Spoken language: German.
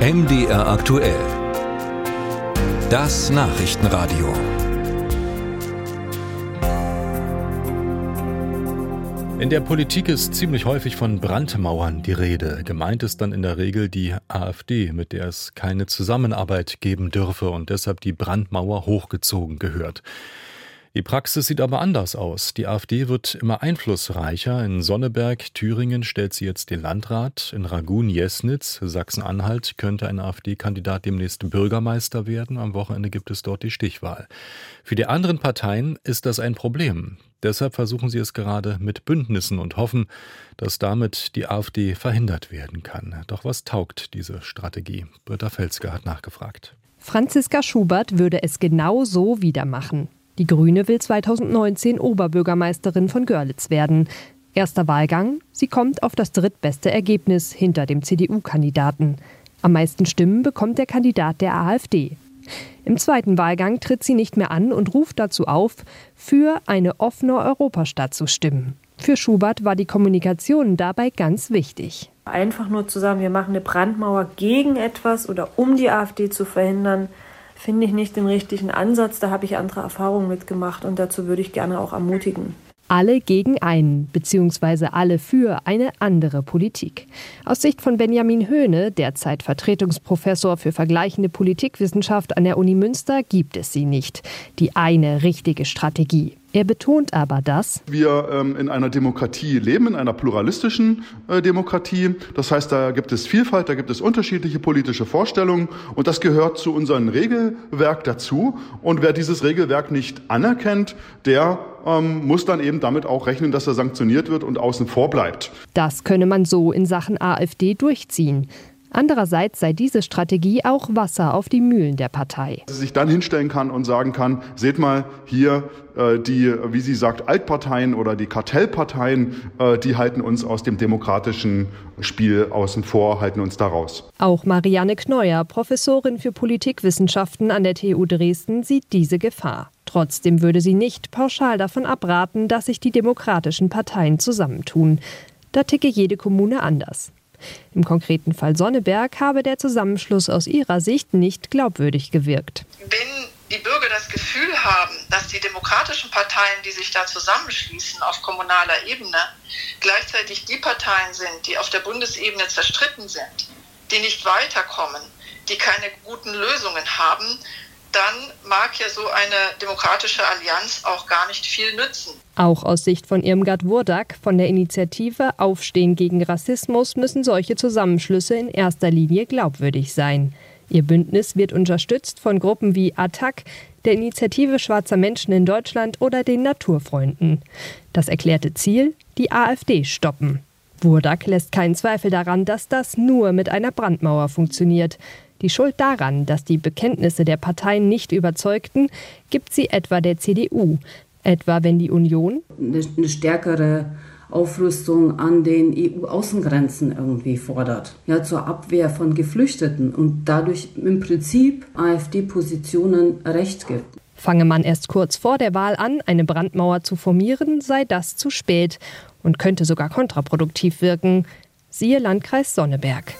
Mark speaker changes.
Speaker 1: MDR aktuell. Das Nachrichtenradio.
Speaker 2: In der Politik ist ziemlich häufig von Brandmauern die Rede. Gemeint ist dann in der Regel die AfD, mit der es keine Zusammenarbeit geben dürfe und deshalb die Brandmauer hochgezogen gehört. Die Praxis sieht aber anders aus. Die AfD wird immer einflussreicher. In Sonneberg, Thüringen stellt sie jetzt den Landrat. In Ragun-Jesnitz, Sachsen-Anhalt, könnte ein AfD-Kandidat demnächst Bürgermeister werden. Am Wochenende gibt es dort die Stichwahl. Für die anderen Parteien ist das ein Problem. Deshalb versuchen sie es gerade mit Bündnissen und hoffen, dass damit die AfD verhindert werden kann. Doch was taugt diese Strategie? Britta Felske hat nachgefragt.
Speaker 3: Franziska Schubert würde es genau so wieder machen. Die Grüne will 2019 Oberbürgermeisterin von Görlitz werden. Erster Wahlgang, sie kommt auf das drittbeste Ergebnis hinter dem CDU-Kandidaten. Am meisten Stimmen bekommt der Kandidat der AfD. Im zweiten Wahlgang tritt sie nicht mehr an und ruft dazu auf, für eine offene Europastadt zu stimmen. Für Schubert war die Kommunikation dabei ganz wichtig.
Speaker 4: Einfach nur zu sagen, wir machen eine Brandmauer gegen etwas oder um die AfD zu verhindern, finde ich nicht den richtigen Ansatz. Da habe ich andere Erfahrungen mitgemacht und dazu würde ich gerne auch ermutigen.
Speaker 3: Alle gegen einen, beziehungsweise alle für eine andere Politik. Aus Sicht von Benjamin Höhne, derzeit Vertretungsprofessor für vergleichende Politikwissenschaft an der Uni Münster, gibt es sie nicht. Die eine richtige Strategie. Er betont aber, dass
Speaker 5: wir ähm, in einer Demokratie leben, in einer pluralistischen äh, Demokratie. Das heißt, da gibt es Vielfalt, da gibt es unterschiedliche politische Vorstellungen und das gehört zu unserem Regelwerk dazu. Und wer dieses Regelwerk nicht anerkennt, der ähm, muss dann eben damit auch rechnen, dass er sanktioniert wird und außen vor bleibt.
Speaker 3: Das könne man so in Sachen AfD durchziehen. Andererseits sei diese Strategie auch Wasser auf die Mühlen der Partei.
Speaker 5: Dass sie sich dann hinstellen kann und sagen kann, seht mal hier äh, die, wie sie sagt, Altparteien oder die Kartellparteien, äh, die halten uns aus dem demokratischen Spiel außen vor, halten uns da raus.
Speaker 3: Auch Marianne Kneuer, Professorin für Politikwissenschaften an der TU Dresden, sieht diese Gefahr. Trotzdem würde sie nicht pauschal davon abraten, dass sich die demokratischen Parteien zusammentun. Da ticke jede Kommune anders. Im konkreten Fall Sonneberg habe der Zusammenschluss aus ihrer Sicht nicht glaubwürdig gewirkt.
Speaker 6: Wenn die Bürger das Gefühl haben, dass die demokratischen Parteien, die sich da zusammenschließen auf kommunaler Ebene, gleichzeitig die Parteien sind, die auf der Bundesebene zerstritten sind, die nicht weiterkommen, die keine guten Lösungen haben, dann mag ja so eine demokratische Allianz auch gar nicht viel nützen.
Speaker 3: Auch aus Sicht von Irmgard Wurdak von der Initiative Aufstehen gegen Rassismus müssen solche Zusammenschlüsse in erster Linie glaubwürdig sein. Ihr Bündnis wird unterstützt von Gruppen wie ATTAC, der Initiative Schwarzer Menschen in Deutschland oder den Naturfreunden. Das erklärte Ziel: die AfD stoppen. Wurdak lässt keinen Zweifel daran, dass das nur mit einer Brandmauer funktioniert. Die Schuld daran, dass die Bekenntnisse der Parteien nicht überzeugten, gibt sie etwa der CDU. Etwa wenn die Union
Speaker 7: eine stärkere Aufrüstung an den EU-Außengrenzen irgendwie fordert. Ja, zur Abwehr von Geflüchteten und dadurch im Prinzip AfD-Positionen recht gibt.
Speaker 3: Fange man erst kurz vor der Wahl an, eine Brandmauer zu formieren, sei das zu spät und könnte sogar kontraproduktiv wirken. Siehe Landkreis Sonneberg.